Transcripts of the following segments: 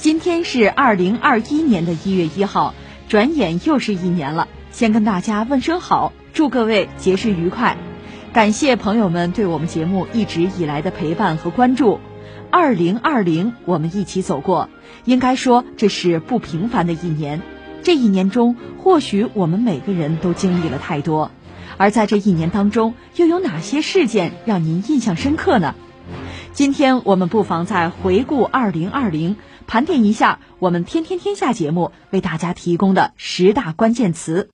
今天是二零二一年的一月一号，转眼又是一年了，先跟大家问声好，祝各位节日愉快，感谢朋友们对我们节目一直以来的陪伴和关注。二零二零，我们一起走过，应该说这是不平凡的一年。这一年中，或许我们每个人都经历了太多，而在这一年当中，又有哪些事件让您印象深刻呢？今天我们不妨再回顾二零二零，盘点一下我们天天天下节目为大家提供的十大关键词。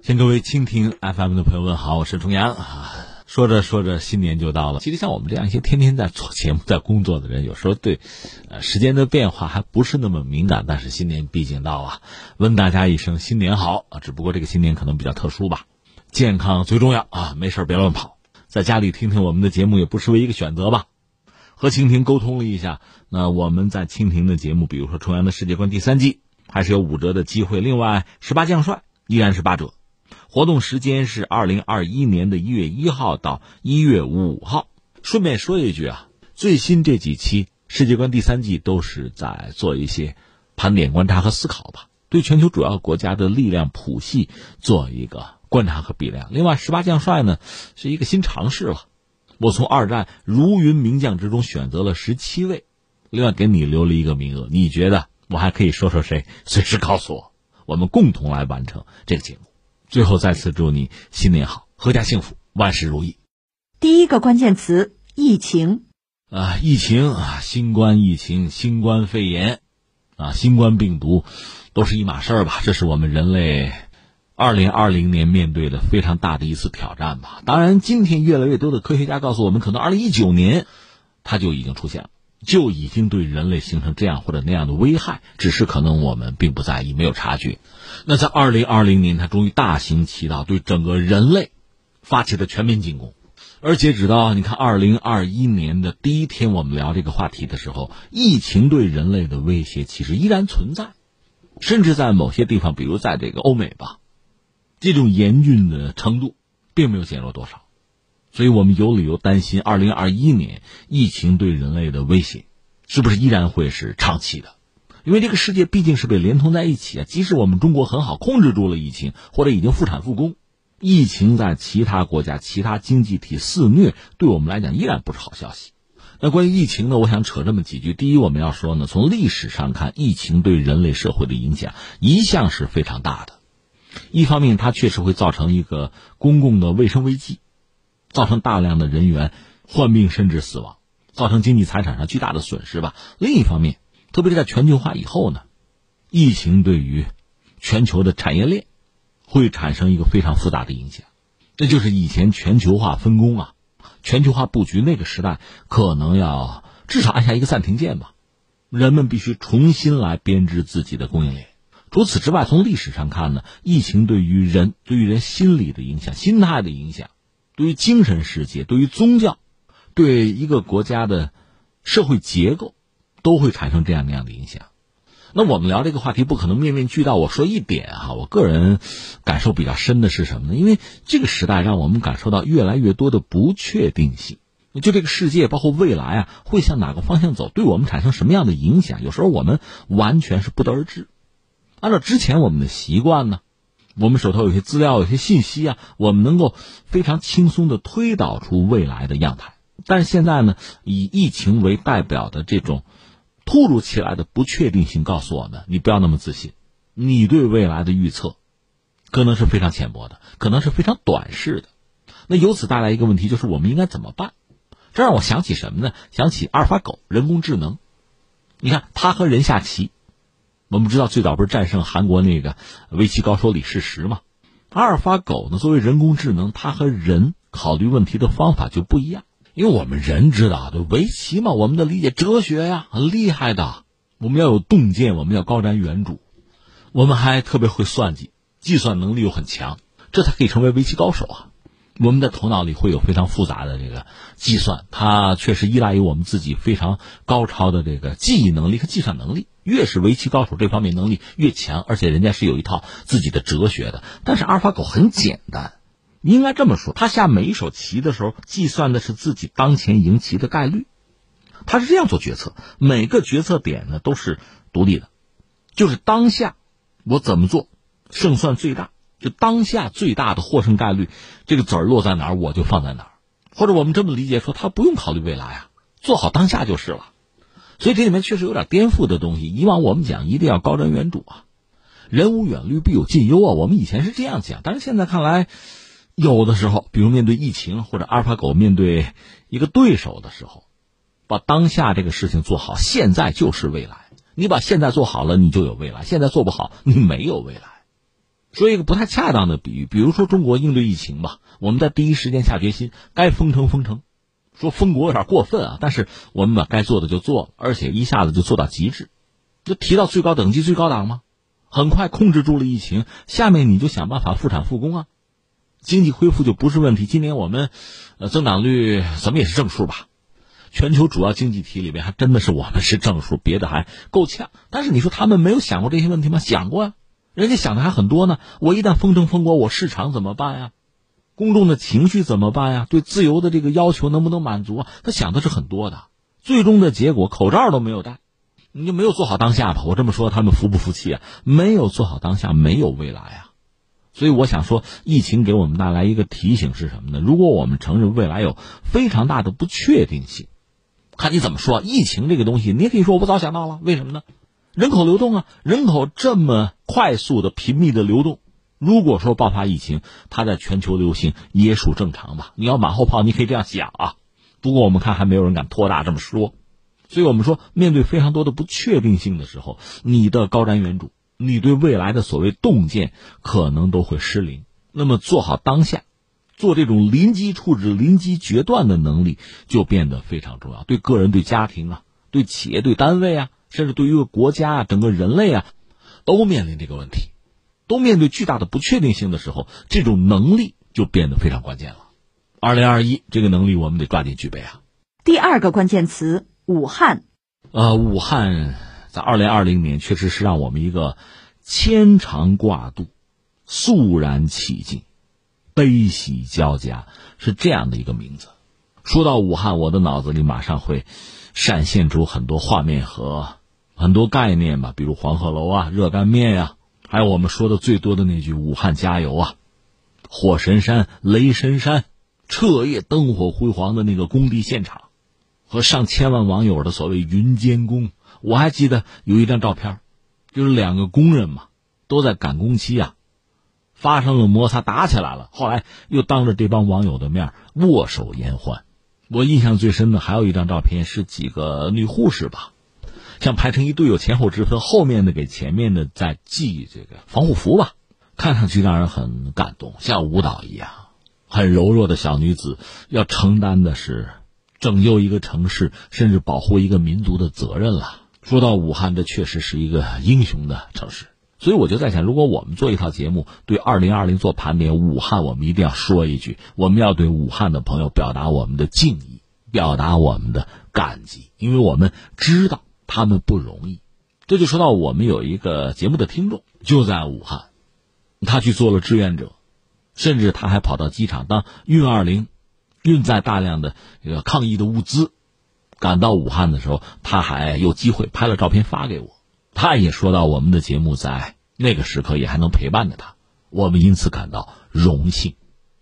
向各位蜻蜓 FM 的朋友问好，我是重阳啊。说着说着，新年就到了。其实像我们这样一些天天在做节目、在工作的人，有时候对，呃，时间的变化还不是那么敏感。但是新年毕竟到了，问大家一声新年好啊！只不过这个新年可能比较特殊吧，健康最重要啊！没事别乱跑，在家里听听我们的节目也不失为一个选择吧。和蜻蜓沟通了一下，那我们在蜻蜓的节目，比如说《重阳的世界观》第三季，还是有五折的机会。另外，十八将帅依然是八折。活动时间是二零二一年的一月一号到一月五号。顺便说一句啊，最新这几期《世界观》第三季都是在做一些盘点、观察和思考吧，对全球主要国家的力量谱系做一个观察和比量。另外，十八将帅呢是一个新尝试了，我从二战如云名将之中选择了十七位，另外给你留了一个名额。你觉得我还可以说说谁？随时告诉我，我们共同来完成这个节目。最后，再次祝你新年好，阖家幸福，万事如意。第一个关键词：疫情。啊，疫情啊，新冠疫情、新冠肺炎，啊，新冠病毒，都是一码事儿吧？这是我们人类二零二零年面对的非常大的一次挑战吧。当然，今天越来越多的科学家告诉我们，可能二零一九年它就已经出现了，就已经对人类形成这样或者那样的危害，只是可能我们并不在意，没有察觉。那在二零二零年，它终于大行其道，对整个人类发起了全面进攻。而截止到你看二零二一年的第一天，我们聊这个话题的时候，疫情对人类的威胁其实依然存在，甚至在某些地方，比如在这个欧美吧，这种严峻的程度并没有减弱多少。所以我们有理由担心，二零二一年疫情对人类的威胁是不是依然会是长期的？因为这个世界毕竟是被连通在一起啊，即使我们中国很好控制住了疫情，或者已经复产复工，疫情在其他国家、其他经济体肆虐，对我们来讲依然不是好消息。那关于疫情呢，我想扯这么几句。第一，我们要说呢，从历史上看，疫情对人类社会的影响一向是非常大的。一方面，它确实会造成一个公共的卫生危机，造成大量的人员患病甚至死亡，造成经济财产上巨大的损失吧。另一方面，特别是在全球化以后呢，疫情对于全球的产业链会产生一个非常复杂的影响。这就是以前全球化分工啊，全球化布局那个时代可能要至少按下一个暂停键吧。人们必须重新来编织自己的供应链。除此之外，从历史上看呢，疫情对于人、对于人心理的影响、心态的影响，对于精神世界、对于宗教、对一个国家的社会结构。都会产生这样那样的影响。那我们聊这个话题不可能面面俱到。我说一点哈，我个人感受比较深的是什么呢？因为这个时代让我们感受到越来越多的不确定性。就这个世界，包括未来啊，会向哪个方向走，对我们产生什么样的影响？有时候我们完全是不得而知。按照之前我们的习惯呢，我们手头有些资料、有些信息啊，我们能够非常轻松的推导出未来的样态。但是现在呢，以疫情为代表的这种。突如其来的不确定性告诉我们：你不要那么自信，你对未来的预测可能是非常浅薄的，可能是非常短视的。那由此带来一个问题，就是我们应该怎么办？这让我想起什么呢？想起阿尔法狗人工智能。你看，它和人下棋，我们知道最早不是战胜韩国那个围棋高手李世石吗？阿尔法狗呢，作为人工智能，它和人考虑问题的方法就不一样。因为我们人知道，对围棋嘛，我们的理解哲学呀，很厉害的。我们要有洞见，我们要高瞻远瞩。我们还特别会算计，计算能力又很强，这才可以成为围棋高手啊。我们的头脑里会有非常复杂的这个计算，它确实依赖于我们自己非常高超的这个记忆能力和计算能力。越是围棋高手，这方面能力越强，而且人家是有一套自己的哲学的。但是阿尔法狗很简单，应该这么说，他下每一手棋的时候，计算的是自己当前赢棋的概率，他是这样做决策。每个决策点呢都是独立的，就是当下我怎么做胜算最大。就当下最大的获胜概率，这个子儿落在哪儿，我就放在哪儿。或者我们这么理解说，他不用考虑未来啊，做好当下就是了。所以这里面确实有点颠覆的东西。以往我们讲一定要高瞻远瞩啊，人无远虑必有近忧啊。我们以前是这样讲，但是现在看来，有的时候，比如面对疫情或者阿尔法狗面对一个对手的时候，把当下这个事情做好，现在就是未来。你把现在做好了，你就有未来；现在做不好，你没有未来。说一个不太恰当的比喻，比如说中国应对疫情吧，我们在第一时间下决心，该封城封城，说封国有点过分啊，但是我们把该做的就做了，而且一下子就做到极致，就提到最高等级、最高档吗？很快控制住了疫情，下面你就想办法复产复工啊，经济恢复就不是问题。今年我们，呃，增长率怎么也是正数吧？全球主要经济体里面还真的是我们是正数，别的还够呛。但是你说他们没有想过这些问题吗？想过呀。人家想的还很多呢。我一旦封城封国，我市场怎么办呀？公众的情绪怎么办呀？对自由的这个要求能不能满足啊？他想的是很多的。最终的结果，口罩都没有戴，你就没有做好当下吧？我这么说，他们服不服气啊？没有做好当下，没有未来啊！所以我想说，疫情给我们带来一个提醒是什么呢？如果我们承认未来有非常大的不确定性，看你怎么说。疫情这个东西，你也可以说我不早想到了，为什么呢？人口流动啊，人口这么快速的、频密的流动，如果说爆发疫情，它在全球流行也属正常吧？你要马后炮，你可以这样想啊。不过我们看还没有人敢托大这么说，所以我们说，面对非常多的不确定性的时候，你的高瞻远瞩，你对未来的所谓洞见，可能都会失灵。那么做好当下，做这种临机处置、临机决断的能力就变得非常重要。对个人、对家庭啊，对企业、对单位啊。甚至对于一个国家啊，整个人类啊，都面临这个问题，都面对巨大的不确定性的时候，这种能力就变得非常关键了。二零二一，这个能力我们得抓紧具备啊。第二个关键词：武汉。呃，武汉在二零二零年确实是让我们一个牵肠挂肚、肃然起敬、悲喜交加，是这样的一个名字。说到武汉，我的脑子里马上会。闪现出很多画面和很多概念吧，比如黄鹤楼啊、热干面呀，还有我们说的最多的那句“武汉加油”啊，火神山、雷神山，彻夜灯火辉煌的那个工地现场，和上千万网友的所谓“云监工”。我还记得有一张照片，就是两个工人嘛，都在赶工期啊，发生了摩擦，打起来了，后来又当着这帮网友的面握手言欢。我印象最深的还有一张照片，是几个女护士吧，像排成一队，有前后之分，后面的给前面的在系这个防护服吧，看上去让人很感动，像舞蹈一样，很柔弱的小女子要承担的是拯救一个城市，甚至保护一个民族的责任了。说到武汉，这确实是一个英雄的城市。所以我就在想，如果我们做一套节目，对二零二零做盘点，武汉我们一定要说一句，我们要对武汉的朋友表达我们的敬意，表达我们的感激，因为我们知道他们不容易。这就说到我们有一个节目的听众就在武汉，他去做了志愿者，甚至他还跑到机场当运二零，运载大量的这个抗疫的物资，赶到武汉的时候，他还有机会拍了照片发给我。他也说到，我们的节目在那个时刻也还能陪伴着他，我们因此感到荣幸，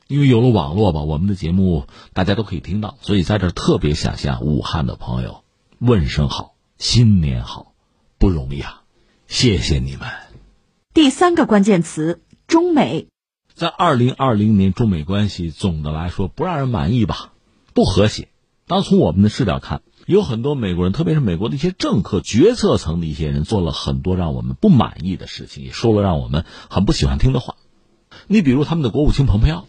因为有了网络吧，我们的节目大家都可以听到，所以在这特别想向武汉的朋友问声好，新年好，不容易啊，谢谢你们。第三个关键词：中美。在二零二零年，中美关系总的来说不让人满意吧，不和谐。当从我们的视角看。有很多美国人，特别是美国的一些政客、决策层的一些人，做了很多让我们不满意的事情，也说了让我们很不喜欢听的话。你比如他们的国务卿蓬佩奥，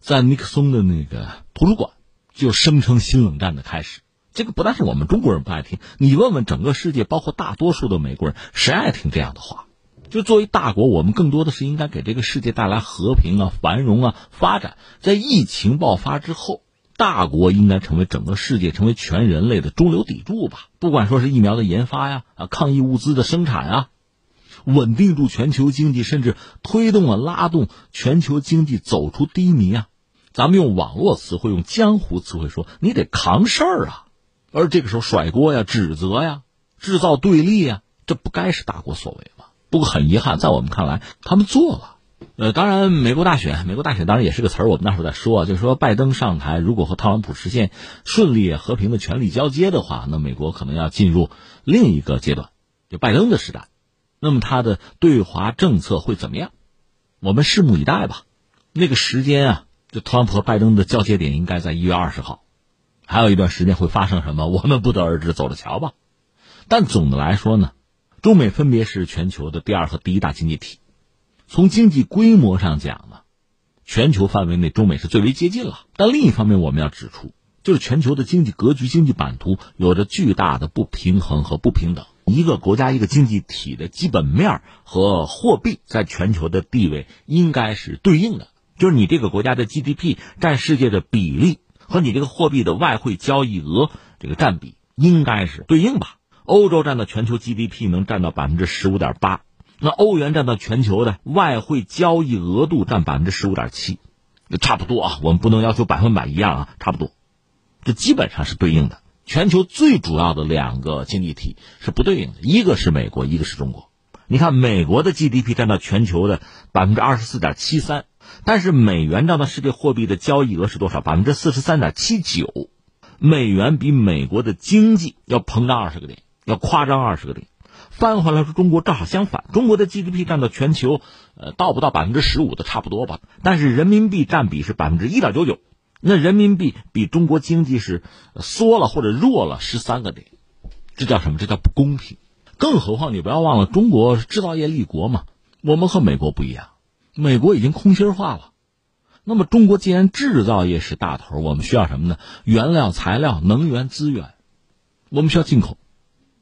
在尼克松的那个图书馆就声称新冷战的开始。这个不但是我们中国人不爱听，你问问整个世界，包括大多数的美国人，谁爱听这样的话？就作为大国，我们更多的是应该给这个世界带来和平啊、繁荣啊、发展。在疫情爆发之后，大国应该成为整个世界、成为全人类的中流砥柱吧。不管说是疫苗的研发呀、啊抗疫物资的生产啊，稳定住全球经济，甚至推动了拉动全球经济走出低迷啊。咱们用网络词汇、用江湖词汇说，你得扛事儿啊。而这个时候甩锅呀、指责呀、制造对立呀，这不该是大国所为吗？不过很遗憾，在我们看来，他们做了。呃，当然，美国大选，美国大选当然也是个词儿，我们那时候在说啊，就是说拜登上台，如果和特朗普实现顺利和平的权力交接的话，那美国可能要进入另一个阶段，就拜登的时代。那么他的对华政策会怎么样？我们拭目以待吧。那个时间啊，就特朗普和拜登的交接点应该在一月二十号，还有一段时间会发生什么，我们不得而知，走着瞧吧。但总的来说呢，中美分别是全球的第二和第一大经济体。从经济规模上讲呢，全球范围内中美是最为接近了。但另一方面，我们要指出，就是全球的经济格局、经济版图有着巨大的不平衡和不平等。一个国家、一个经济体的基本面和货币在全球的地位应该是对应的，就是你这个国家的 GDP 占世界的比例和你这个货币的外汇交易额这个占比应该是对应吧。欧洲占到全球 GDP 能占到百分之十五点八。那欧元占到全球的外汇交易额度占百分之十五点七，差不多啊。我们不能要求百分百一样啊，差不多，这基本上是对应的。全球最主要的两个经济体是不对应的，一个是美国，一个是中国。你看，美国的 GDP 占到全球的百分之二十四点七三，但是美元占到世界货币的交易额是多少？百分之四十三点七九。美元比美国的经济要膨胀二十个点，要夸张二十个点。翻回来说，中国正好相反，中国的 GDP 占到全球，呃，到不到百分之十五的差不多吧。但是人民币占比是百分之一点九九，那人民币比中国经济是缩了或者弱了十三个点，这叫什么？这叫不公平。更何况你不要忘了，中国制造业立国嘛，我们和美国不一样，美国已经空心化了。那么中国既然制造业是大头，我们需要什么呢？原料、材料、能源资源，我们需要进口。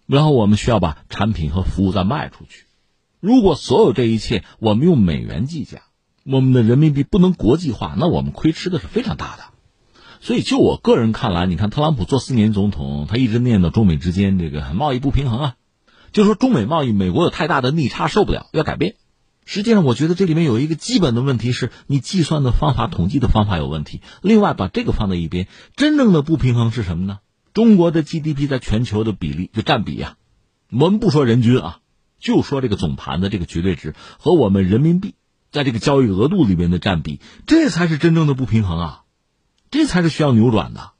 然后我们需要把产品和服务再卖出去。如果所有这一切我们用美元计价，我们的人民币不能国际化，那我们亏吃的是非常大的。所以就我个人看来，你看特朗普做四年总统，他一直念叨中美之间这个贸易不平衡啊，就说中美贸易美国有太大的逆差受不了，要改变。实际上，我觉得这里面有一个基本的问题是你计算的方法、统计的方法有问题。另外，把这个放在一边，真正的不平衡是什么呢？中国的 GDP 在全球的比例就占比呀，我们不说人均啊，就说这个总盘的这个绝对值和我们人民币在这个交易额度里面的占比，这才是真正的不平衡啊，这才是需要扭转的。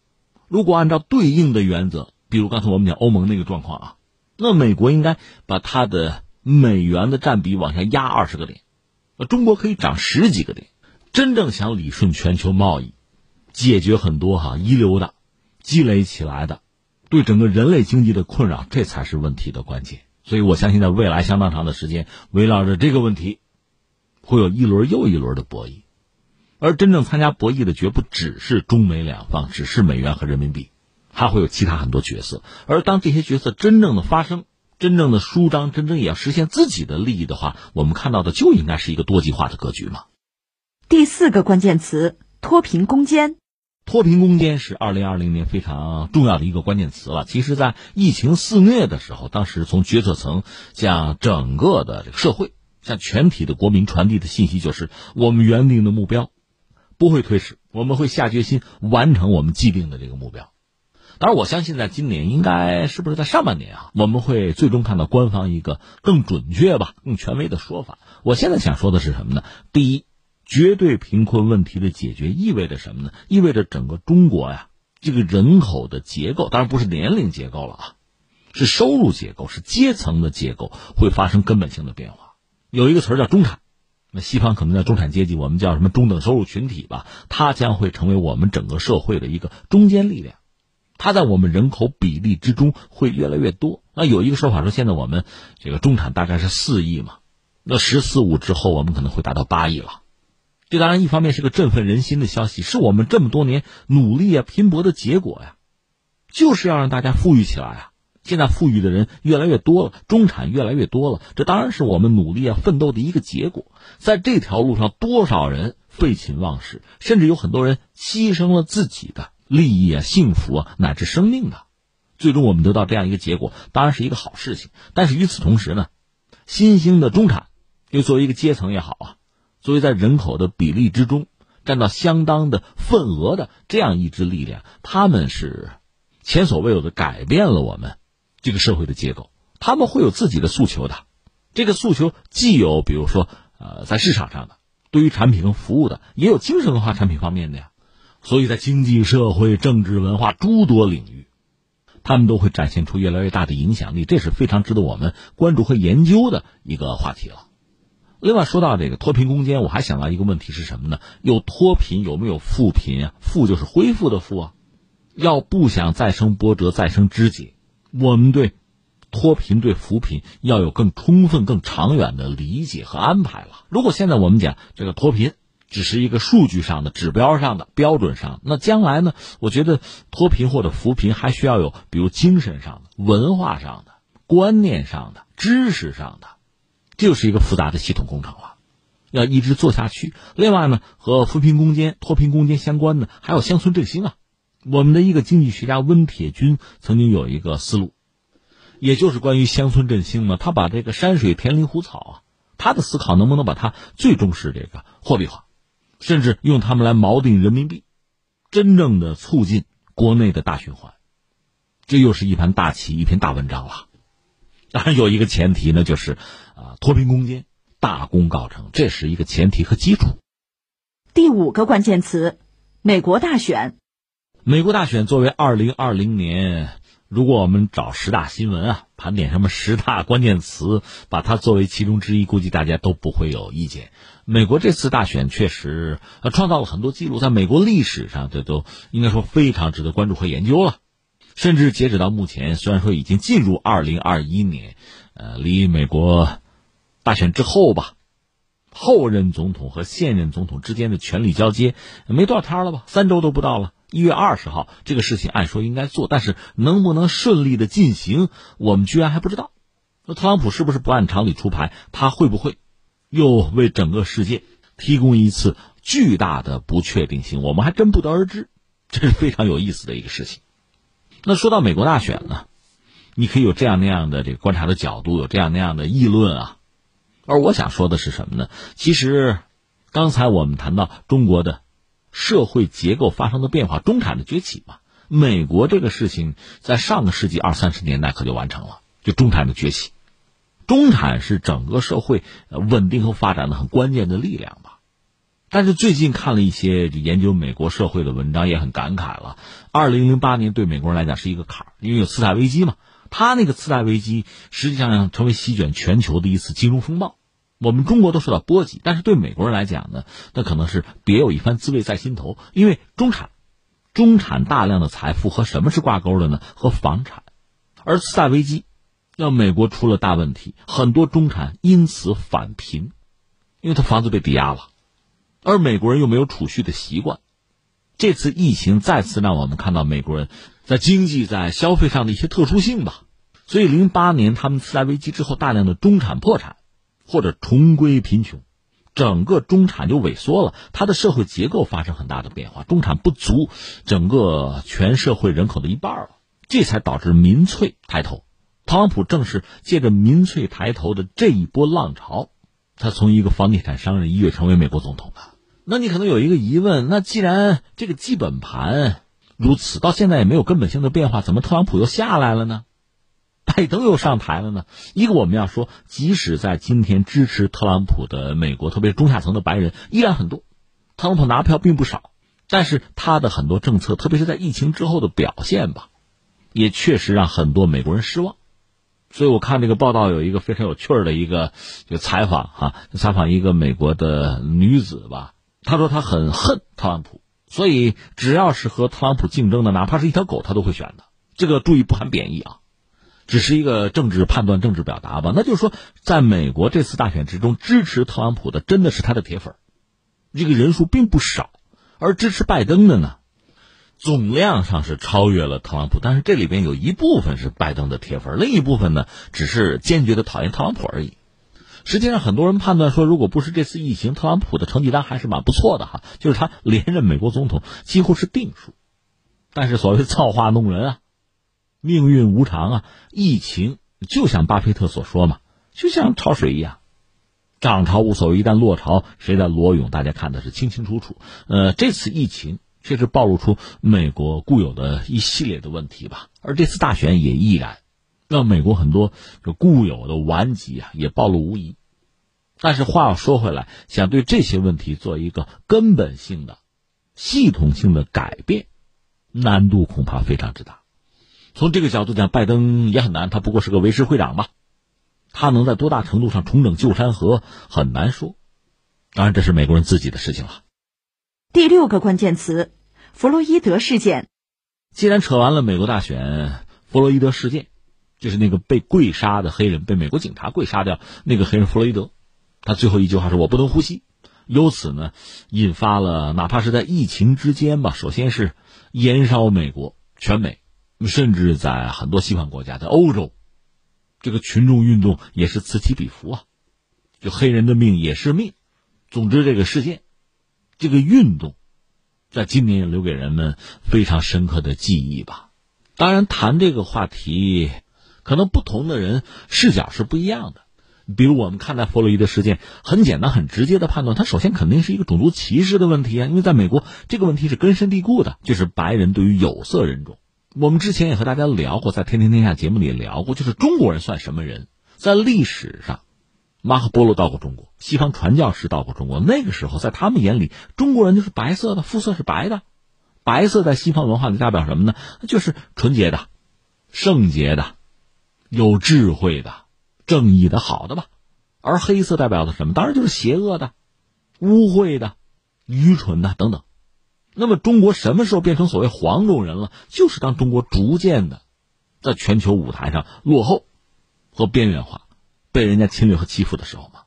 如果按照对应的原则，比如刚才我们讲欧盟那个状况啊，那美国应该把它的美元的占比往下压二十个点，那中国可以涨十几个点。真正想理顺全球贸易，解决很多哈遗留的。积累起来的，对整个人类经济的困扰，这才是问题的关键。所以我相信，在未来相当长的时间，围绕着这个问题，会有一轮又一轮的博弈。而真正参加博弈的，绝不只是中美两方，只是美元和人民币，还会有其他很多角色。而当这些角色真正的发生，真正的舒张，真正也要实现自己的利益的话，我们看到的就应该是一个多极化的格局嘛。第四个关键词：脱贫攻坚。脱贫攻坚是二零二零年非常重要的一个关键词了。其实，在疫情肆虐的时候，当时从决策层向整个的这个社会、向全体的国民传递的信息就是：我们原定的目标不会推迟，我们会下决心完成我们既定的这个目标。当然，我相信在今年，应该是不是在上半年啊，我们会最终看到官方一个更准确吧、更权威的说法。我现在想说的是什么呢？第一。绝对贫困问题的解决意味着什么呢？意味着整个中国呀，这个人口的结构，当然不是年龄结构了啊，是收入结构，是阶层的结构，会发生根本性的变化。有一个词儿叫中产，那西方可能叫中产阶级，我们叫什么中等收入群体吧？它将会成为我们整个社会的一个中坚力量，它在我们人口比例之中会越来越多。那有一个说法说，现在我们这个中产大概是四亿嘛，那“十四五”之后，我们可能会达到八亿了。这当然一方面是个振奋人心的消息，是我们这么多年努力啊、拼搏的结果呀，就是要让大家富裕起来啊，现在富裕的人越来越多了，中产越来越多了，这当然是我们努力啊奋斗的一个结果。在这条路上，多少人废寝忘食，甚至有很多人牺牲了自己的利益啊、幸福啊乃至生命的，最终我们得到这样一个结果，当然是一个好事情。但是与此同时呢，新兴的中产，又作为一个阶层也好啊，作为在人口的比例之中占到相当的份额的这样一支力量，他们是前所未有的改变了我们。这个社会的结构，他们会有自己的诉求的。这个诉求既有，比如说，呃，在市场上的，对于产品和服务的，也有精神文化产品方面的呀。所以在经济社会、政治文化诸多领域，他们都会展现出越来越大的影响力。这是非常值得我们关注和研究的一个话题了。另外，说到这个脱贫攻坚，我还想到一个问题是什么呢？有脱贫，有没有富贫啊？富就是恢复的富啊。要不想再生波折、再生枝节。我们对脱贫、对扶贫要有更充分、更长远的理解和安排了。如果现在我们讲这个脱贫只是一个数据上的、指标上的、标准上，那将来呢？我觉得脱贫或者扶贫还需要有，比如精神上的、文化上的、观念上的、知识上的，这就是一个复杂的系统工程了，要一直做下去。另外呢，和扶贫攻坚、脱贫攻坚相关的还有乡村振兴啊。我们的一个经济学家温铁军曾经有一个思路，也就是关于乡村振兴嘛。他把这个山水田林湖草啊，他的思考能不能把它最终是这个货币化，甚至用他们来锚定人民币，真正的促进国内的大循环，这又是一盘大棋，一篇大文章了。当然有一个前提呢，就是啊脱贫攻坚，大功告成，这是一个前提和基础。第五个关键词，美国大选。美国大选作为二零二零年，如果我们找十大新闻啊，盘点什么十大关键词，把它作为其中之一，估计大家都不会有意见。美国这次大选确实呃创造了很多记录，在美国历史上，这都应该说非常值得关注和研究了。甚至截止到目前，虽然说已经进入二零二一年，呃，离美国大选之后吧，后任总统和现任总统之间的权力交接没多少天了吧，三周都不到了。一月二十号，这个事情按说应该做，但是能不能顺利的进行，我们居然还不知道。那特朗普是不是不按常理出牌？他会不会又为整个世界提供一次巨大的不确定性？我们还真不得而知，这是非常有意思的一个事情。那说到美国大选呢，你可以有这样那样的这个观察的角度，有这样那样的议论啊。而我想说的是什么呢？其实刚才我们谈到中国的。社会结构发生的变化，中产的崛起嘛。美国这个事情在上个世纪二三十年代可就完成了，就中产的崛起。中产是整个社会稳定和发展的很关键的力量吧。但是最近看了一些研究美国社会的文章，也很感慨了。二零零八年对美国人来讲是一个坎儿，因为有次贷危机嘛。他那个次贷危机实际上成为席卷全球的一次金融风暴。我们中国都受到波及，但是对美国人来讲呢，那可能是别有一番滋味在心头。因为中产，中产大量的财富和什么是挂钩的呢？和房产。而次贷危机，让美国出了大问题，很多中产因此返贫，因为他房子被抵押了，而美国人又没有储蓄的习惯。这次疫情再次让我们看到美国人在经济、在消费上的一些特殊性吧。所以，零八年他们次贷危机之后，大量的中产破产。或者重归贫穷，整个中产就萎缩了，它的社会结构发生很大的变化，中产不足整个全社会人口的一半了，这才导致民粹抬头。特朗普正是借着民粹抬头的这一波浪潮，他从一个房地产商人一跃成为美国总统的。那你可能有一个疑问，那既然这个基本盘如此，到现在也没有根本性的变化，怎么特朗普又下来了呢？拜登又上台了呢。一个我们要说，即使在今天支持特朗普的美国，特别是中下层的白人依然很多，特朗普拿票并不少，但是他的很多政策，特别是在疫情之后的表现吧，也确实让很多美国人失望。所以我看这个报道有一个非常有趣儿的一个就采访哈，采访一个美国的女子吧，她说她很恨特朗普，所以只要是和特朗普竞争的，哪怕是一条狗，她都会选的。这个注意不含贬义啊。只是一个政治判断、政治表达吧。那就是说，在美国这次大选之中，支持特朗普的真的是他的铁粉，这个人数并不少；而支持拜登的呢，总量上是超越了特朗普，但是这里边有一部分是拜登的铁粉，另一部分呢只是坚决的讨厌特朗普而已。实际上，很多人判断说，如果不是这次疫情，特朗普的成绩单还是蛮不错的哈，就是他连任美国总统几乎是定数。但是所谓造化弄人啊，命运无常啊，疫情就像巴菲特所说嘛，就像潮水一样，涨潮无所谓，一旦落潮，谁在裸泳，大家看的是清清楚楚。呃，这次疫情确实暴露出美国固有的一系列的问题吧，而这次大选也依然。让美国很多这固有的顽疾啊也暴露无遗，但是话要说回来，想对这些问题做一个根本性的、系统性的改变，难度恐怕非常之大。从这个角度讲，拜登也很难，他不过是个维持会长吧，他能在多大程度上重整旧山河很难说。当然，这是美国人自己的事情了。第六个关键词：弗洛伊德事件。既然扯完了美国大选，弗洛伊德事件。就是那个被跪杀的黑人，被美国警察跪杀掉那个黑人弗洛伊德，他最后一句话是我不能呼吸，由此呢，引发了哪怕是在疫情之间吧，首先是延烧美国、全美，甚至在很多西方国家，在欧洲，这个群众运动也是此起彼伏啊，就黑人的命也是命，总之这个事件，这个运动，在今年也留给人们非常深刻的记忆吧。当然，谈这个话题。可能不同的人视角是不一样的，比如我们看待弗洛伊德事件，很简单、很直接的判断，它首先肯定是一个种族歧视的问题啊，因为在美国这个问题是根深蒂固的，就是白人对于有色人种。我们之前也和大家聊过，在《天天天下》节目里聊过，就是中国人算什么人？在历史上，马可波罗到过中国，西方传教士到过中国，那个时候在他们眼里，中国人就是白色的，肤色是白的，白色在西方文化里代表什么呢？就是纯洁的、圣洁的。有智慧的、正义的、好的吧，而黑色代表的什么？当然就是邪恶的、污秽的、愚蠢的等等。那么中国什么时候变成所谓黄种人了？就是当中国逐渐的在全球舞台上落后和边缘化，被人家侵略和欺负的时候嘛。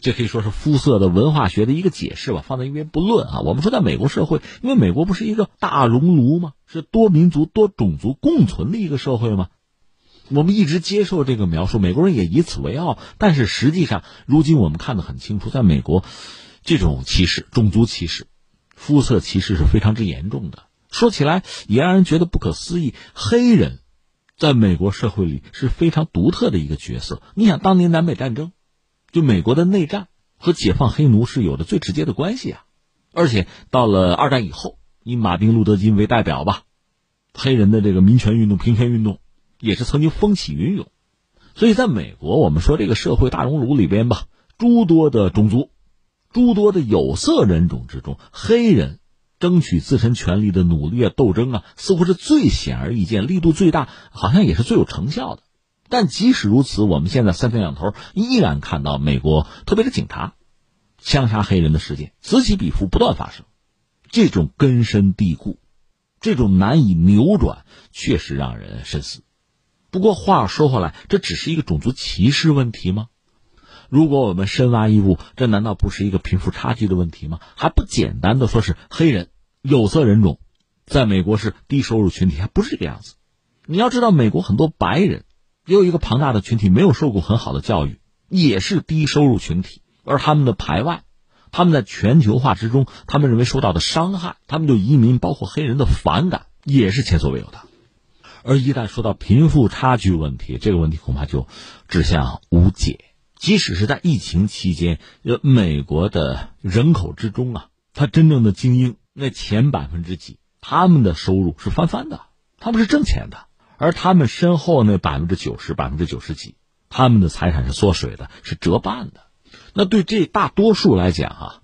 这可以说是肤色的文化学的一个解释吧，放在一边不论啊。我们说，在美国社会，因为美国不是一个大熔炉吗？是多民族、多种族共存的一个社会吗？我们一直接受这个描述，美国人也以此为傲。但是实际上，如今我们看得很清楚，在美国，这种歧视、种族歧视、肤色歧视是非常之严重的。说起来也让人觉得不可思议。黑人，在美国社会里是非常独特的一个角色。你想，当年南北战争，就美国的内战和解放黑奴是有着最直接的关系啊。而且到了二战以后，以马丁·路德·金为代表吧，黑人的这个民权运动、平权运动。也是曾经风起云涌，所以在美国，我们说这个社会大熔炉里边吧，诸多的种族、诸多的有色人种之中，黑人争取自身权利的努力啊、斗争啊，似乎是最显而易见、力度最大，好像也是最有成效的。但即使如此，我们现在三天两头依然看到美国特别是警察枪杀黑人的事件此起彼伏，不断发生，这种根深蒂固、这种难以扭转，确实让人深思。不过话说回来，这只是一个种族歧视问题吗？如果我们深挖一步，这难道不是一个贫富差距的问题吗？还不简单的说是黑人有色人种，在美国是低收入群体，还不是这个样子。你要知道，美国很多白人也有一个庞大的群体没有受过很好的教育，也是低收入群体，而他们的排外，他们在全球化之中，他们认为受到的伤害，他们对移民包括黑人的反感，也是前所未有的。而一旦说到贫富差距问题，这个问题恐怕就指向无解。即使是在疫情期间，呃，美国的人口之中啊，他真正的精英那前百分之几，他们的收入是翻番的，他们是挣钱的；而他们身后那百分之九十、百分之九十几，他们的财产是缩水的，是折半的。那对这大多数来讲啊，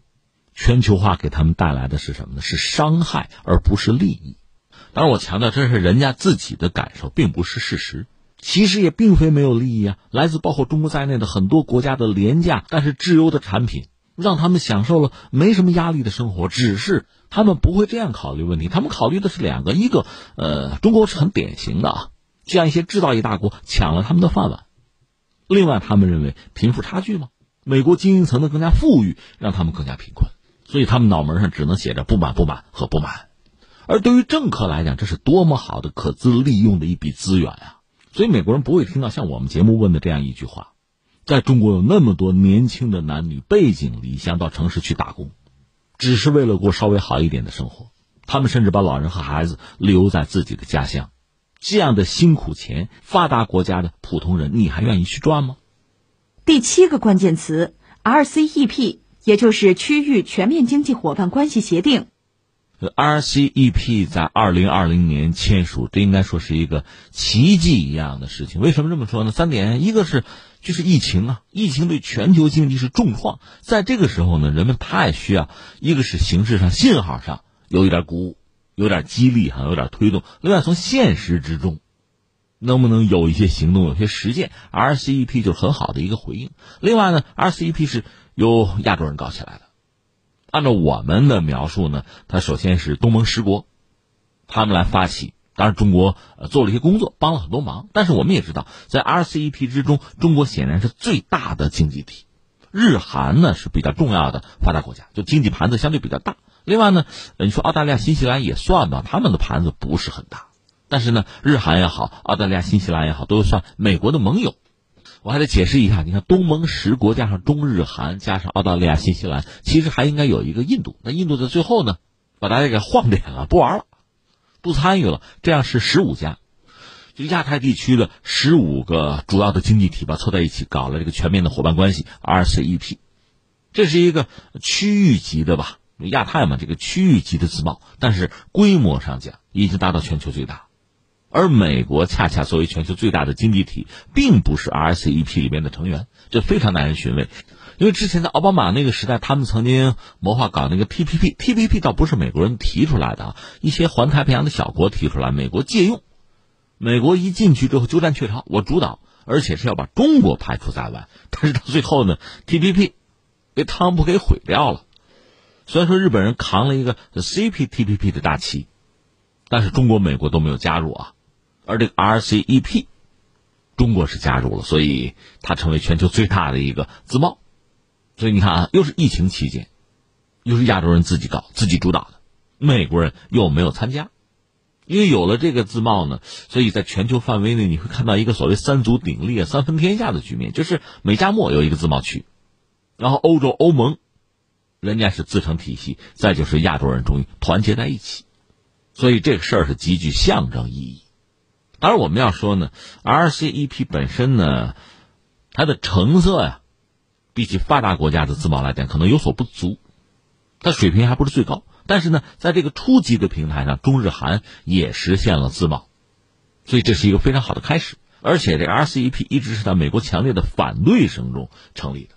全球化给他们带来的是什么呢？是伤害，而不是利益。当然，我强调这是人家自己的感受，并不是事实。其实也并非没有利益啊，来自包括中国在内的很多国家的廉价但是质优的产品，让他们享受了没什么压力的生活。只是他们不会这样考虑问题，他们考虑的是两个：一个，呃，中国是很典型的啊，这样一些制造业大国抢了他们的饭碗；另外，他们认为贫富差距嘛，美国精英层的更加富裕，让他们更加贫困，所以他们脑门上只能写着不满、不满和不满。而对于政客来讲，这是多么好的可资利用的一笔资源啊！所以美国人不会听到像我们节目问的这样一句话：在中国有那么多年轻的男女背井离乡到城市去打工，只是为了过稍微好一点的生活。他们甚至把老人和孩子留在自己的家乡，这样的辛苦钱，发达国家的普通人，你还愿意去赚吗？第七个关键词：RCEP，也就是区域全面经济伙伴关系协定。RCEP 在二零二零年签署，这应该说是一个奇迹一样的事情。为什么这么说呢？三点，一个是就是疫情啊，疫情对全球经济是重创，在这个时候呢，人们太需要，一个是形式上、信号上。有一点鼓舞，有点激励，哈，有点推动。另外，从现实之中，能不能有一些行动，有些实践？RCEP 就是很好的一个回应。另外呢，RCEP 是由亚洲人搞起来的。按照我们的描述呢，它首先是东盟十国，他们来发起。当然，中国呃做了一些工作，帮了很多忙。但是我们也知道，在 RCEP 之中，中国显然是最大的经济体，日韩呢是比较重要的发达国家，就经济盘子相对比较大。另外呢，你说澳大利亚、新西兰也算吧，他们的盘子不是很大，但是呢，日韩也好，澳大利亚、新西兰也好，都算美国的盟友。我还得解释一下，你看东盟十国加上中日韩加上澳大利亚、新西兰，其实还应该有一个印度。那印度在最后呢，把大家给晃点了，不玩了，不参与了，这样是十五家，就亚太地区的十五个主要的经济体吧，凑在一起搞了这个全面的伙伴关系 RCEP，这是一个区域级的吧。亚太嘛，这个区域级的自贸，但是规模上讲已经达到全球最大，而美国恰恰作为全球最大的经济体，并不是 RCEP 里面的成员，这非常耐人寻味。因为之前在奥巴马那个时代，他们曾经谋划搞那个 TPP，TPP 倒不是美国人提出来的啊，一些环太平洋的小国提出来，美国借用。美国一进去之后，鸠占鹊巢，我主导，而且是要把中国排除在外。但是到最后呢，TPP 被汤普给毁掉了。虽然说日本人扛了一个 CPTPP 的大旗，但是中国、美国都没有加入啊。而这个 RCEP，中国是加入了，所以它成为全球最大的一个自贸。所以你看啊，又是疫情期间，又是亚洲人自己搞、自己主导的，美国人又没有参加。因为有了这个自贸呢，所以在全球范围内你会看到一个所谓三足鼎立、三分天下的局面，就是美加墨有一个自贸区，然后欧洲欧盟。人家是自成体系，再就是亚洲人终于团结在一起，所以这个事儿是极具象征意义。当然，我们要说呢，RCEP 本身呢，它的成色呀，比起发达国家的自贸来讲，可能有所不足，它水平还不是最高。但是呢，在这个初级的平台上，中日韩也实现了自贸，所以这是一个非常好的开始。而且，这 RCEP 一直是在美国强烈的反对声中成立的。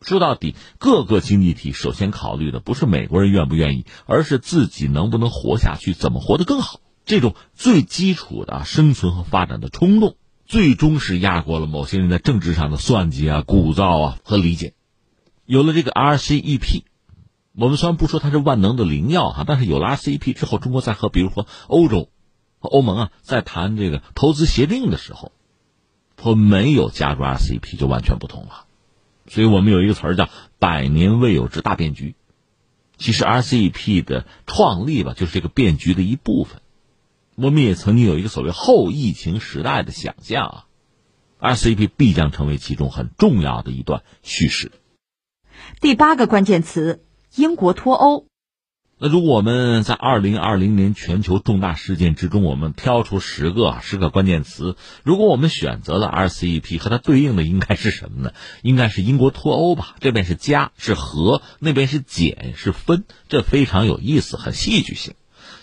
说到底，各个经济体首先考虑的不是美国人愿不愿意，而是自己能不能活下去，怎么活得更好。这种最基础的生存和发展的冲动，最终是压过了某些人在政治上的算计啊、鼓噪啊和理解。有了这个 RCEP，我们虽然不说它是万能的灵药哈，但是有了 RCEP 之后，中国在和比如说欧洲和欧盟啊在谈这个投资协定的时候，和没有加入 RCEP 就完全不同了。所以我们有一个词儿叫“百年未有之大变局”，其实 RCEP 的创立吧，就是这个变局的一部分。我们也曾经有一个所谓后疫情时代的想象啊，RCEP 必将成为其中很重要的一段叙事。第八个关键词：英国脱欧。那如果我们在二零二零年全球重大事件之中，我们挑出十个十个关键词，如果我们选择了 RCEP，和它对应的应该是什么呢？应该是英国脱欧吧？这边是加是和，那边是减是分，这非常有意思，很戏剧性。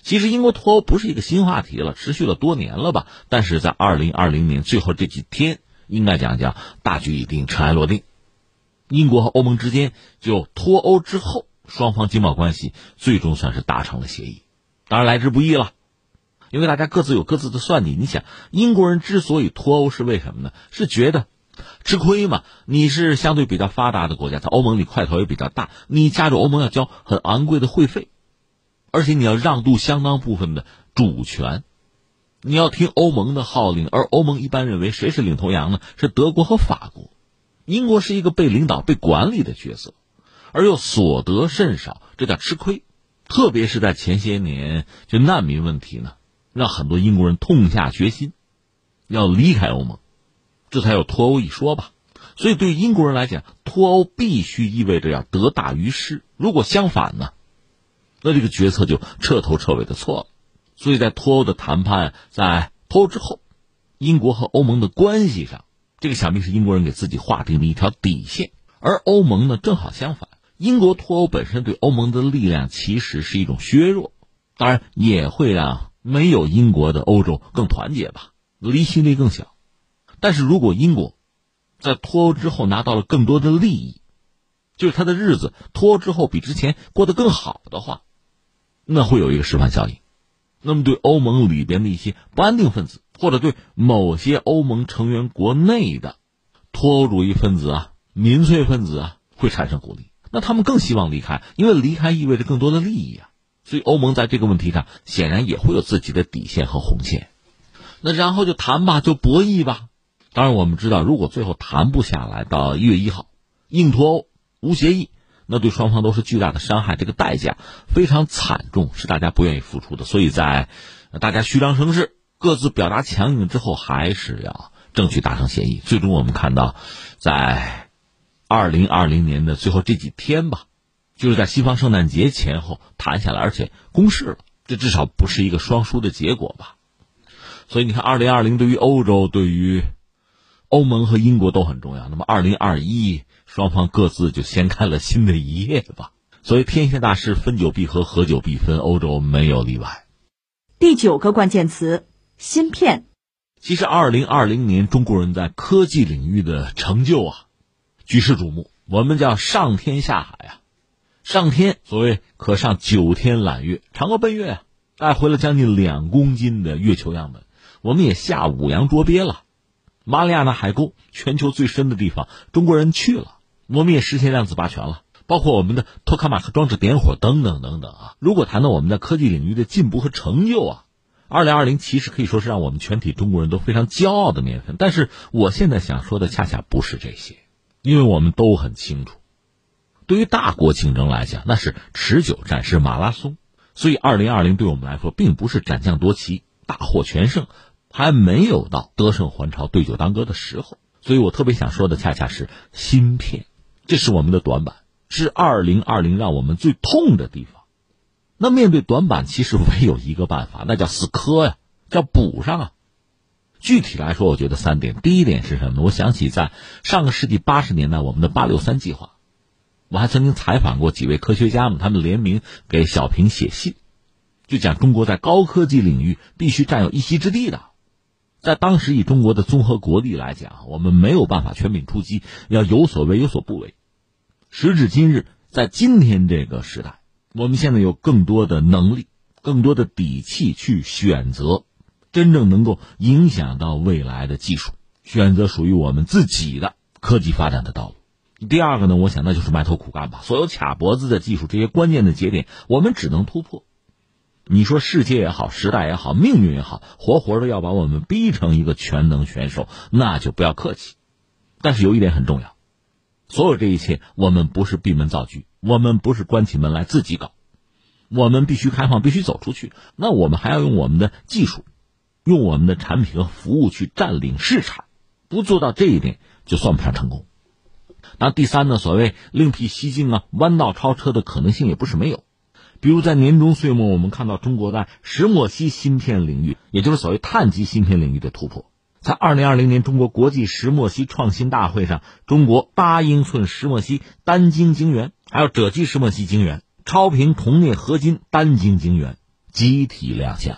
其实英国脱欧不是一个新话题了，持续了多年了吧？但是在二零二零年最后这几天，应该讲讲大局已定，尘埃落定，英国和欧盟之间就脱欧之后。双方经贸关系最终算是达成了协议，当然来之不易了，因为大家各自有各自的算计。你想，英国人之所以脱欧是为什么呢？是觉得吃亏嘛？你是相对比较发达的国家，在欧盟里块头也比较大，你加入欧盟要交很昂贵的会费，而且你要让渡相当部分的主权，你要听欧盟的号令，而欧盟一般认为谁是领头羊呢？是德国和法国，英国是一个被领导、被管理的角色。而又所得甚少，这叫吃亏。特别是在前些年，这难民问题呢，让很多英国人痛下决心，要离开欧盟，这才有脱欧一说吧。所以，对英国人来讲，脱欧必须意味着要得大于失。如果相反呢，那这个决策就彻头彻尾的错了。所以在脱欧的谈判，在脱欧之后，英国和欧盟的关系上，这个想必是英国人给自己划定的一条底线。而欧盟呢，正好相反，英国脱欧本身对欧盟的力量其实是一种削弱，当然也会让没有英国的欧洲更团结吧，离心力更小。但是如果英国，在脱欧之后拿到了更多的利益，就是他的日子脱欧之后比之前过得更好的话，那会有一个示范效应。那么对欧盟里边的一些不安定分子，或者对某些欧盟成员国内的脱欧主义分子啊、民粹分子啊，会产生鼓励。那他们更希望离开，因为离开意味着更多的利益啊。所以欧盟在这个问题上显然也会有自己的底线和红线。那然后就谈吧，就博弈吧。当然，我们知道，如果最后谈不下来，到一月一号硬脱欧无协议，那对双方都是巨大的伤害，这个代价非常惨重，是大家不愿意付出的。所以在大家虚张声势、各自表达强硬之后，还是要争取达成协议。最终，我们看到，在二零二零年的最后这几天吧，就是在西方圣诞节前后谈下来，而且公示了，这至少不是一个双输的结果吧。所以你看，二零二零对于欧洲，对于欧盟和英国都很重要。那么，二零二一双方各自就掀开了新的一页吧。所以，天下大事，分久必合，合久必分，欧洲没有例外。第九个关键词：芯片。其实，二零二零年中国人在科技领域的成就啊，举世瞩目。我们叫上天下海啊，上天所谓可上九天揽月，嫦娥奔月啊，带回了将近两公斤的月球样本。我们也下五洋捉鳖了。马里亚纳海沟，全球最深的地方，中国人去了，我们也实现量子霸权了，包括我们的托卡马克装置点火等等等等啊。如果谈到我们在科技领域的进步和成就啊，二零二零其实可以说是让我们全体中国人都非常骄傲的年份。但是我现在想说的恰恰不是这些，因为我们都很清楚，对于大国竞争来讲，那是持久战，是马拉松。所以二零二零对我们来说，并不是斩将夺旗、大获全胜。还没有到得胜还朝、对酒当歌的时候，所以我特别想说的恰恰是芯片，这是我们的短板，是二零二零让我们最痛的地方。那面对短板，其实唯有一个办法，那叫死磕呀，叫补上啊。具体来说，我觉得三点。第一点是什么？我想起在上个世纪八十年代，我们的八六三计划，我还曾经采访过几位科学家们，他们联名给小平写信，就讲中国在高科技领域必须占有一席之地的。在当时以中国的综合国力来讲，我们没有办法全面出击，要有所为有所不为。时至今日，在今天这个时代，我们现在有更多的能力、更多的底气去选择真正能够影响到未来的技术，选择属于我们自己的科技发展的道路。第二个呢，我想那就是埋头苦干吧。所有卡脖子的技术，这些关键的节点，我们只能突破。你说世界也好，时代也好，命运也好，活活的要把我们逼成一个全能选手，那就不要客气。但是有一点很重要，所有这一切，我们不是闭门造车，我们不是关起门来自己搞，我们必须开放，必须走出去。那我们还要用我们的技术，用我们的产品和服务去占领市场。不做到这一点，就算不上成功。那第三呢？所谓另辟蹊径啊，弯道超车的可能性也不是没有。比如在年终岁末，我们看到中国在石墨烯芯片领域，也就是所谓碳基芯片领域的突破。在二零二零年中国国际石墨烯创新大会上，中国八英寸石墨烯单晶晶圆，还有赭基石墨烯晶圆、超频铜镍合金单晶晶圆集体亮相。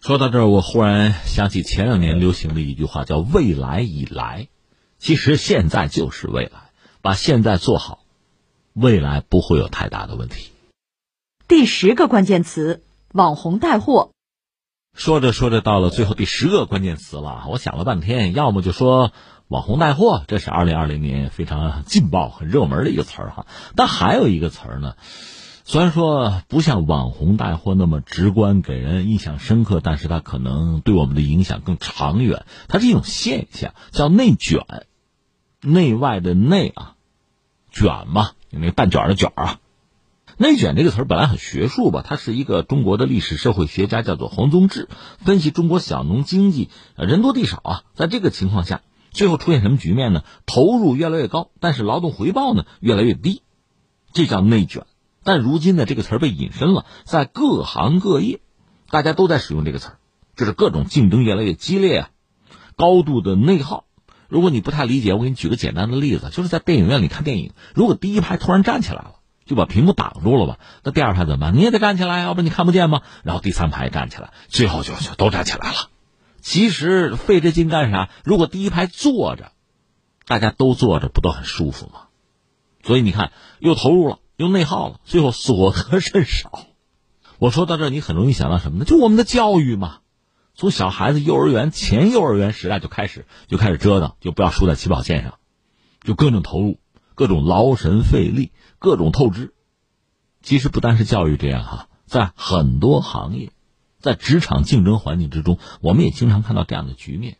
说到这儿，我忽然想起前两年流行的一句话，叫“未来已来”。其实现在就是未来，把现在做好，未来不会有太大的问题。第十个关键词：网红带货。说着说着，到了最后第十个关键词了。我想了半天，要么就说网红带货，这是二零二零年非常劲爆、很热门的一个词儿哈。但还有一个词儿呢，虽然说不像网红带货那么直观，给人印象深刻，但是它可能对我们的影响更长远。它是一种现象，叫内卷，内外的内啊，卷嘛，那个蛋卷的卷啊。内卷这个词儿本来很学术吧，它是一个中国的历史社会学家叫做黄宗智分析中国小农经济人多地少啊，在这个情况下，最后出现什么局面呢？投入越来越高，但是劳动回报呢越来越低，这叫内卷。但如今呢，这个词儿被引申了，在各行各业，大家都在使用这个词儿，就是各种竞争越来越激烈啊，高度的内耗。如果你不太理解，我给你举个简单的例子，就是在电影院里看电影，如果第一排突然站起来了。就把屏幕挡住了吧？那第二排怎么办？你也得站起来，要不然你看不见吗？然后第三排站起来，最后就就都站起来了。其实费这劲干啥？如果第一排坐着，大家都坐着，不都很舒服吗？所以你看，又投入了，又内耗了，最后所得甚少。我说到这，你很容易想到什么呢？就我们的教育嘛。从小孩子幼儿园前幼儿园时代就开始就开始折腾，就不要输在起跑线上，就各种投入，各种劳神费力。各种透支，其实不单是教育这样哈，在很多行业，在职场竞争环境之中，我们也经常看到这样的局面。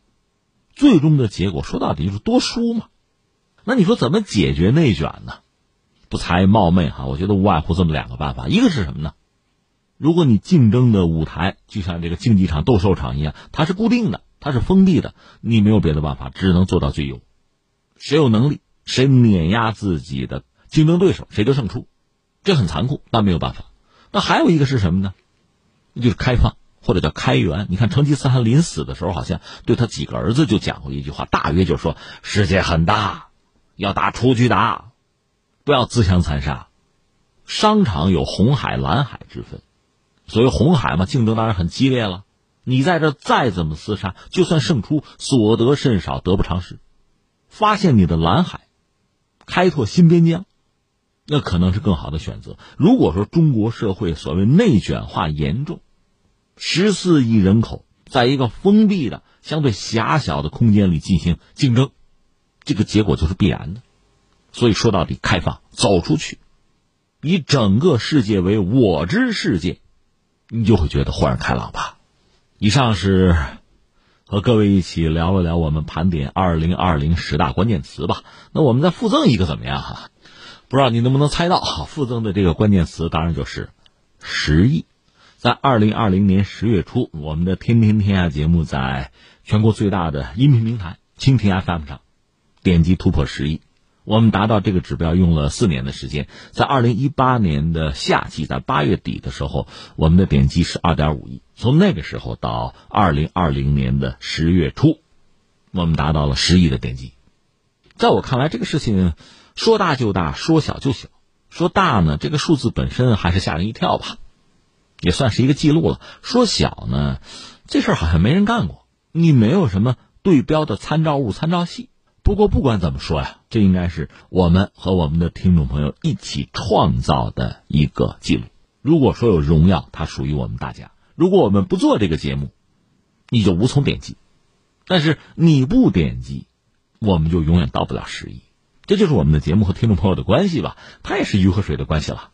最终的结果说到底就是多输嘛。那你说怎么解决内卷呢？不才冒昧哈，我觉得无外乎这么两个办法。一个是什么呢？如果你竞争的舞台就像这个竞技场、斗兽场一样，它是固定的，它是封闭的，你没有别的办法，只能做到最优。谁有能力，谁碾压自己的。竞争对手谁就胜出，这很残酷，但没有办法。那还有一个是什么呢？就是开放或者叫开源。你看成吉思汗临死的时候，好像对他几个儿子就讲过一句话，大约就是说：世界很大，要打出去打，不要自相残杀。商场有红海、蓝海之分，所谓红海嘛，竞争当然很激烈了。你在这再怎么厮杀，就算胜出，所得甚少，得不偿失。发现你的蓝海，开拓新边疆。那可能是更好的选择。如果说中国社会所谓内卷化严重，十四亿人口在一个封闭的、相对狭小的空间里进行竞争，这个结果就是必然的。所以说到底，开放走出去，以整个世界为我之世界，你就会觉得豁然开朗吧。以上是和各位一起聊了聊我们盘点二零二零十大关键词吧。那我们再附赠一个怎么样哈？不知道你能不能猜到，附赠的这个关键词当然就是“十亿”。在二零二零年十月初，我们的《天天天下》节目在全国最大的音频平台蜻蜓 FM 上点击突破十亿。我们达到这个指标用了四年的时间。在二零一八年的夏季，在八月底的时候，我们的点击是二点五亿。从那个时候到二零二零年的十月初，我们达到了十亿的点击。在我看来，这个事情。说大就大，说小就小。说大呢，这个数字本身还是吓人一跳吧，也算是一个记录了。说小呢，这事儿好像没人干过，你没有什么对标的参照物、参照系。不过不管怎么说呀，这应该是我们和我们的听众朋友一起创造的一个记录。如果说有荣耀，它属于我们大家。如果我们不做这个节目，你就无从点击；但是你不点击，我们就永远到不了十亿。这就是我们的节目和听众朋友的关系吧，它也是鱼和水的关系了。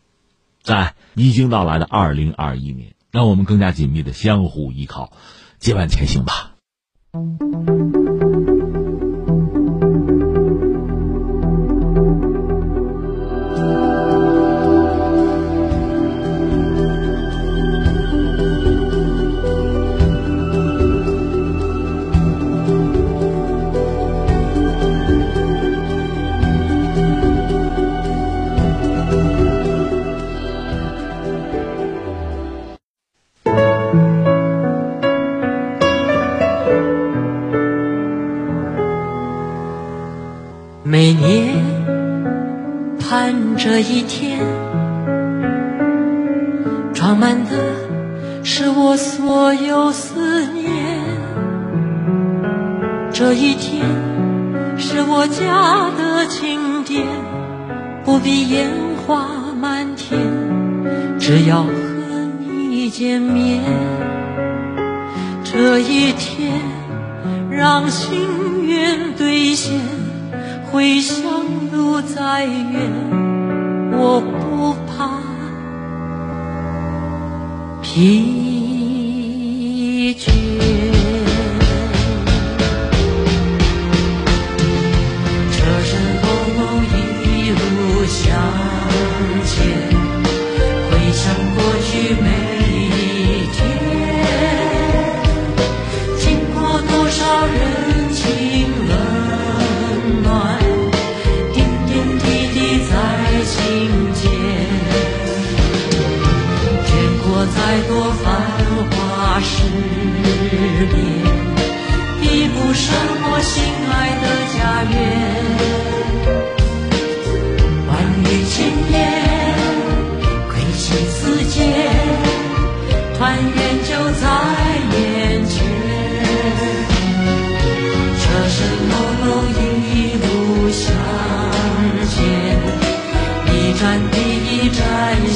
在已经到来的二零二一年，让我们更加紧密的相互依靠，结伴前行吧。这一天，装满的是我所有思念。这一天是我家的庆典，不必烟花满天，只要和你见面。这一天让心愿兑现，回乡路再远。我不怕。疲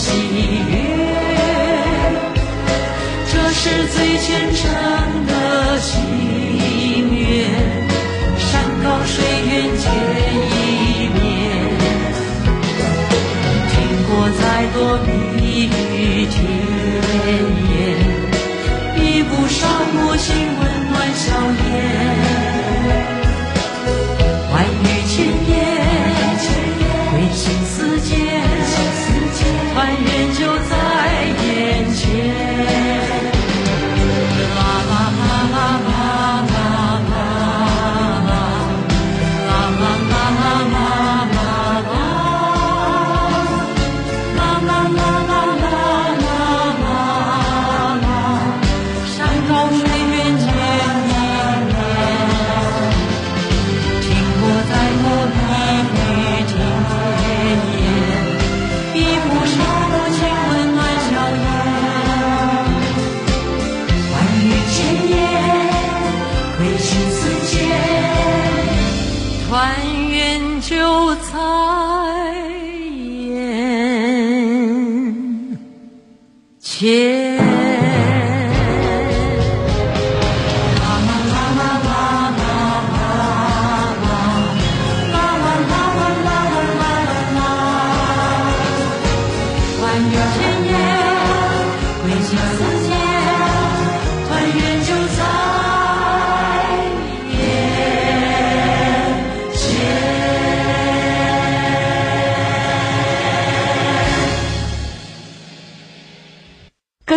喜悦。这是最虔诚的心愿，山高水远见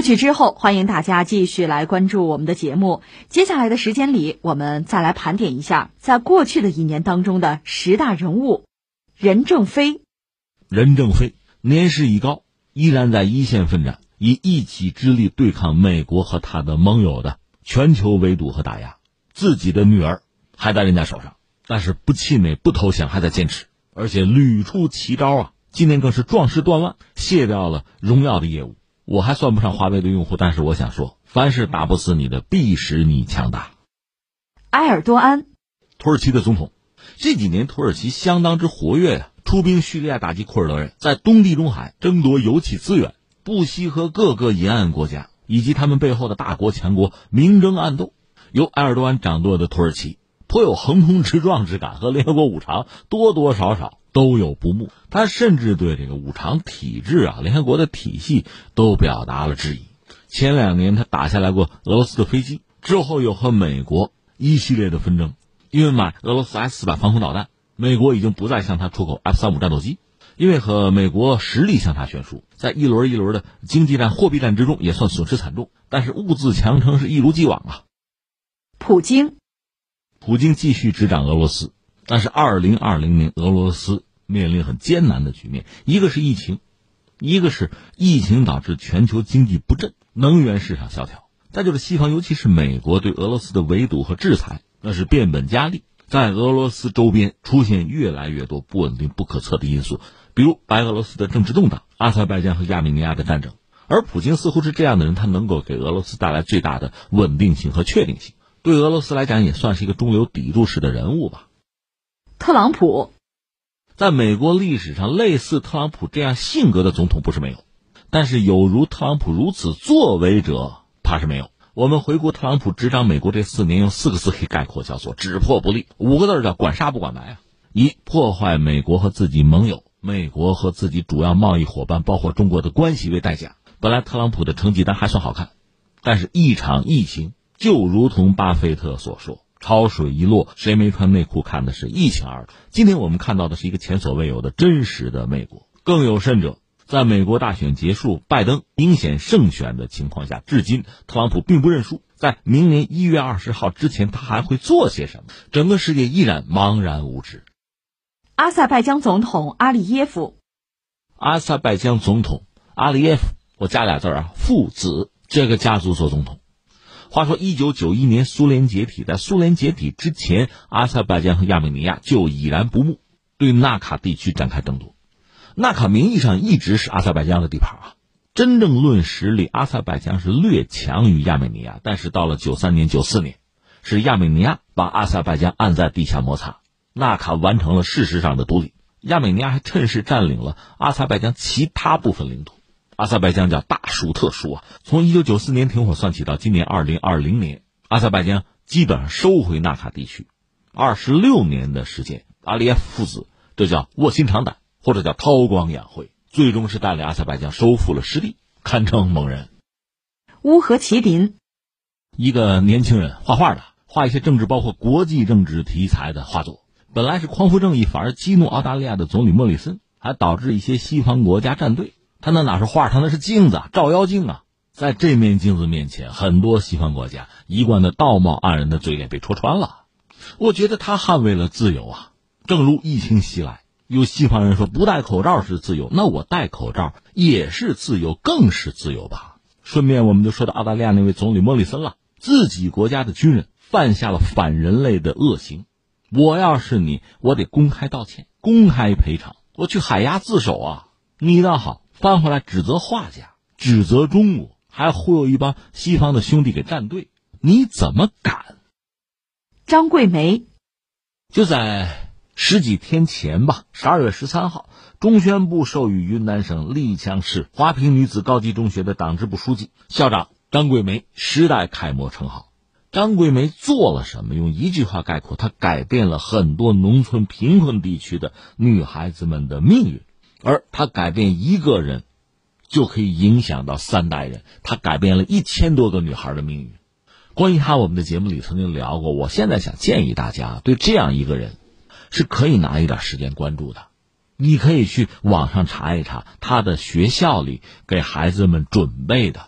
歌曲之后，欢迎大家继续来关注我们的节目。接下来的时间里，我们再来盘点一下在过去的一年当中的十大人物。任正非，任正非年事已高，依然在一线奋战，以一己之力对抗美国和他的盟友的全球围堵和打压。自己的女儿还在人家手上，但是不气馁、不投降，还在坚持，而且屡出奇招啊！今年更是壮士断腕，卸掉了荣耀的业务。我还算不上华为的用户，但是我想说，凡是打不死你的，必使你强大。埃尔多安，土耳其的总统，这几年土耳其相当之活跃呀、出兵叙利亚打击库尔德人，在东地中海争夺油气资源，不惜和各个沿岸国家以及他们背后的大国强国明争暗斗。由埃尔多安掌舵的土耳其，颇有横空直撞之感，和联合国五常多多少少都有不睦。他甚至对这个五常体制啊、联合国的体系都表达了质疑。前两年他打下来过俄罗斯的飞机，之后又和美国一系列的纷争，因为买俄罗斯 S 四百防空导弹，美国已经不再向他出口 F 三五战斗机，因为和美国实力向他悬殊，在一轮一轮的经济战、货币战之中也算损失惨重。但是物自强撑是一如既往啊。普京，普京继续执掌俄罗斯，但是二零二零年俄罗斯面临很艰难的局面，一个是疫情，一个是疫情导致全球经济不振，能源市场萧条，再就是西方，尤其是美国对俄罗斯的围堵和制裁，那是变本加厉，在俄罗斯周边出现越来越多不稳定、不可测的因素，比如白俄罗斯的政治动荡、阿塞拜疆和亚美尼亚的战争，而普京似乎是这样的人，他能够给俄罗斯带来最大的稳定性和确定性。对俄罗斯来讲，也算是一个中流砥柱式的人物吧。特朗普，在美国历史上，类似特朗普这样性格的总统不是没有，但是有如特朗普如此作为者，怕是没有。我们回顾特朗普执掌美国这四年，用四个字可以概括，叫做“只破不立”，五个字叫“管杀不管埋”啊！一破坏美国和自己盟友、美国和自己主要贸易伙伴，包括中国的关系为代价。本来特朗普的成绩单还算好看，但是一场疫情就如同巴菲特所说。潮水一落，谁没穿内裤看的是一清二楚。今天我们看到的是一个前所未有的真实的美国。更有甚者，在美国大选结束、拜登明显胜选的情况下，至今特朗普并不认输。在明年一月二十号之前，他还会做些什么？整个世界依然茫然无知。阿塞拜疆总统阿里耶夫，阿塞拜疆总统阿里耶夫，我加俩字啊，父子这个家族做总统。话说，一九九一年苏联解体，在苏联解体之前，阿塞拜疆和亚美尼亚就已然不睦，对纳卡地区展开争夺。纳卡名义上一直是阿塞拜疆的地盘啊，真正论实力，阿塞拜疆是略强于亚美尼亚。但是到了九三年、九四年，是亚美尼亚把阿塞拜疆按在地下摩擦，纳卡完成了事实上的独立。亚美尼亚还趁势占领了阿塞拜疆其他部分领土。阿塞拜疆叫大输特输啊！从一九九四年停火算起到今年二零二零年，阿塞拜疆基本上收回纳卡地区，二十六年的时间，阿里耶夫父子这叫卧薪尝胆。或者叫韬光养晦，最终是带领阿塞拜疆收复了失地，堪称猛人。乌合麒麟，一个年轻人画画的，画一些政治，包括国际政治题材的画作。本来是匡扶正义，反而激怒澳大利亚的总理莫里森，还导致一些西方国家站队。他那哪是画，他那是镜子，照妖镜啊！在这面镜子面前，很多西方国家一贯的道貌岸然的嘴脸被戳穿了。我觉得他捍卫了自由啊！正如疫情袭来。有西方人说不戴口罩是自由，那我戴口罩也是自由，更是自由吧。顺便我们就说到澳大利亚那位总理莫里森了，自己国家的军人犯下了反人类的恶行，我要是你，我得公开道歉，公开赔偿，我去海牙自首啊！你倒好，翻回来指责画家，指责中国，还忽悠一帮西方的兄弟给站队，你怎么敢？张桂梅就在。十几天前吧，十二月十三号，中宣部授予云南省丽江市华坪女子高级中学的党支部书记、校长张桂梅“时代楷模”称号。张桂梅做了什么？用一句话概括，她改变了很多农村贫困地区的女孩子们的命运。而他改变一个人，就可以影响到三代人。他改变了一千多个女孩的命运。关于他，我们的节目里曾经聊过。我现在想建议大家，对这样一个人。是可以拿一点时间关注的，你可以去网上查一查他的学校里给孩子们准备的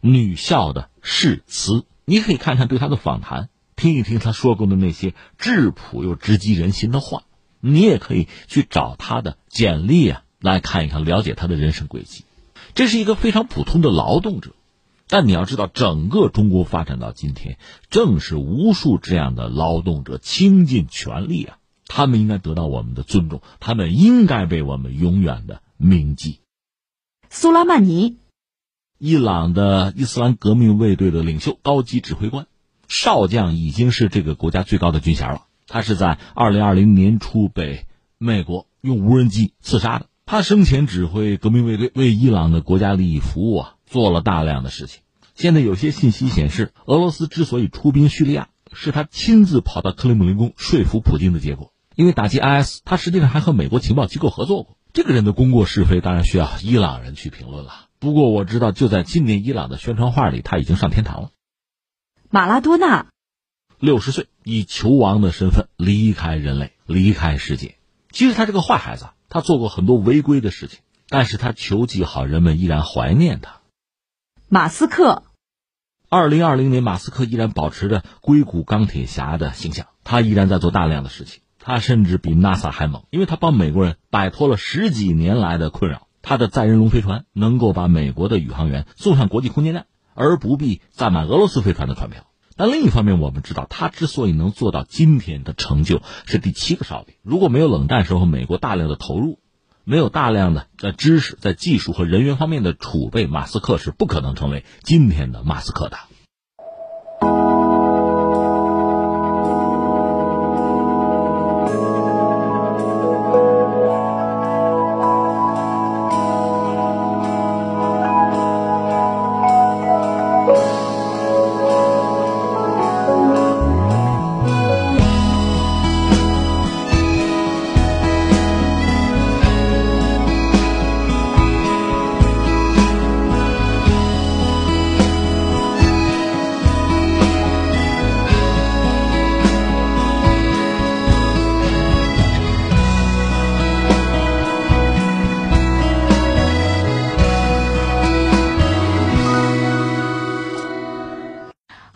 女校的誓词，你可以看看对他的访谈，听一听他说过的那些质朴又直击人心的话。你也可以去找他的简历啊，来看一看，了解他的人生轨迹。这是一个非常普通的劳动者，但你要知道，整个中国发展到今天，正是无数这样的劳动者倾尽全力啊。他们应该得到我们的尊重，他们应该被我们永远的铭记。苏拉曼尼，伊朗的伊斯兰革命卫队的领袖、高级指挥官、少将，已经是这个国家最高的军衔了。他是在二零二零年初被美国用无人机刺杀的。他生前指挥革命卫队，为伊朗的国家利益服务啊，做了大量的事情。现在有些信息显示，俄罗斯之所以出兵叙利亚，是他亲自跑到克里姆林宫说服普京的结果。因为打击 IS，他实际上还和美国情报机构合作过。这个人的功过是非，当然需要伊朗人去评论了。不过我知道，就在今年伊朗的宣传画里，他已经上天堂了。马拉多纳，六十岁以球王的身份离开人类，离开世界。其实他是个坏孩子，他做过很多违规的事情，但是他球技好，人们依然怀念他。马斯克，二零二零年，马斯克依然保持着硅谷钢铁侠的形象，他依然在做大量的事情。他甚至比 NASA 还猛，因为他帮美国人摆脱了十几年来的困扰。他的载人龙飞船能够把美国的宇航员送上国际空间站，而不必载满俄罗斯飞船的船票。但另一方面，我们知道他之所以能做到今天的成就，是第七个哨兵。如果没有冷战时候美国大量的投入，没有大量的在知识、在技术和人员方面的储备，马斯克是不可能成为今天的马斯克的。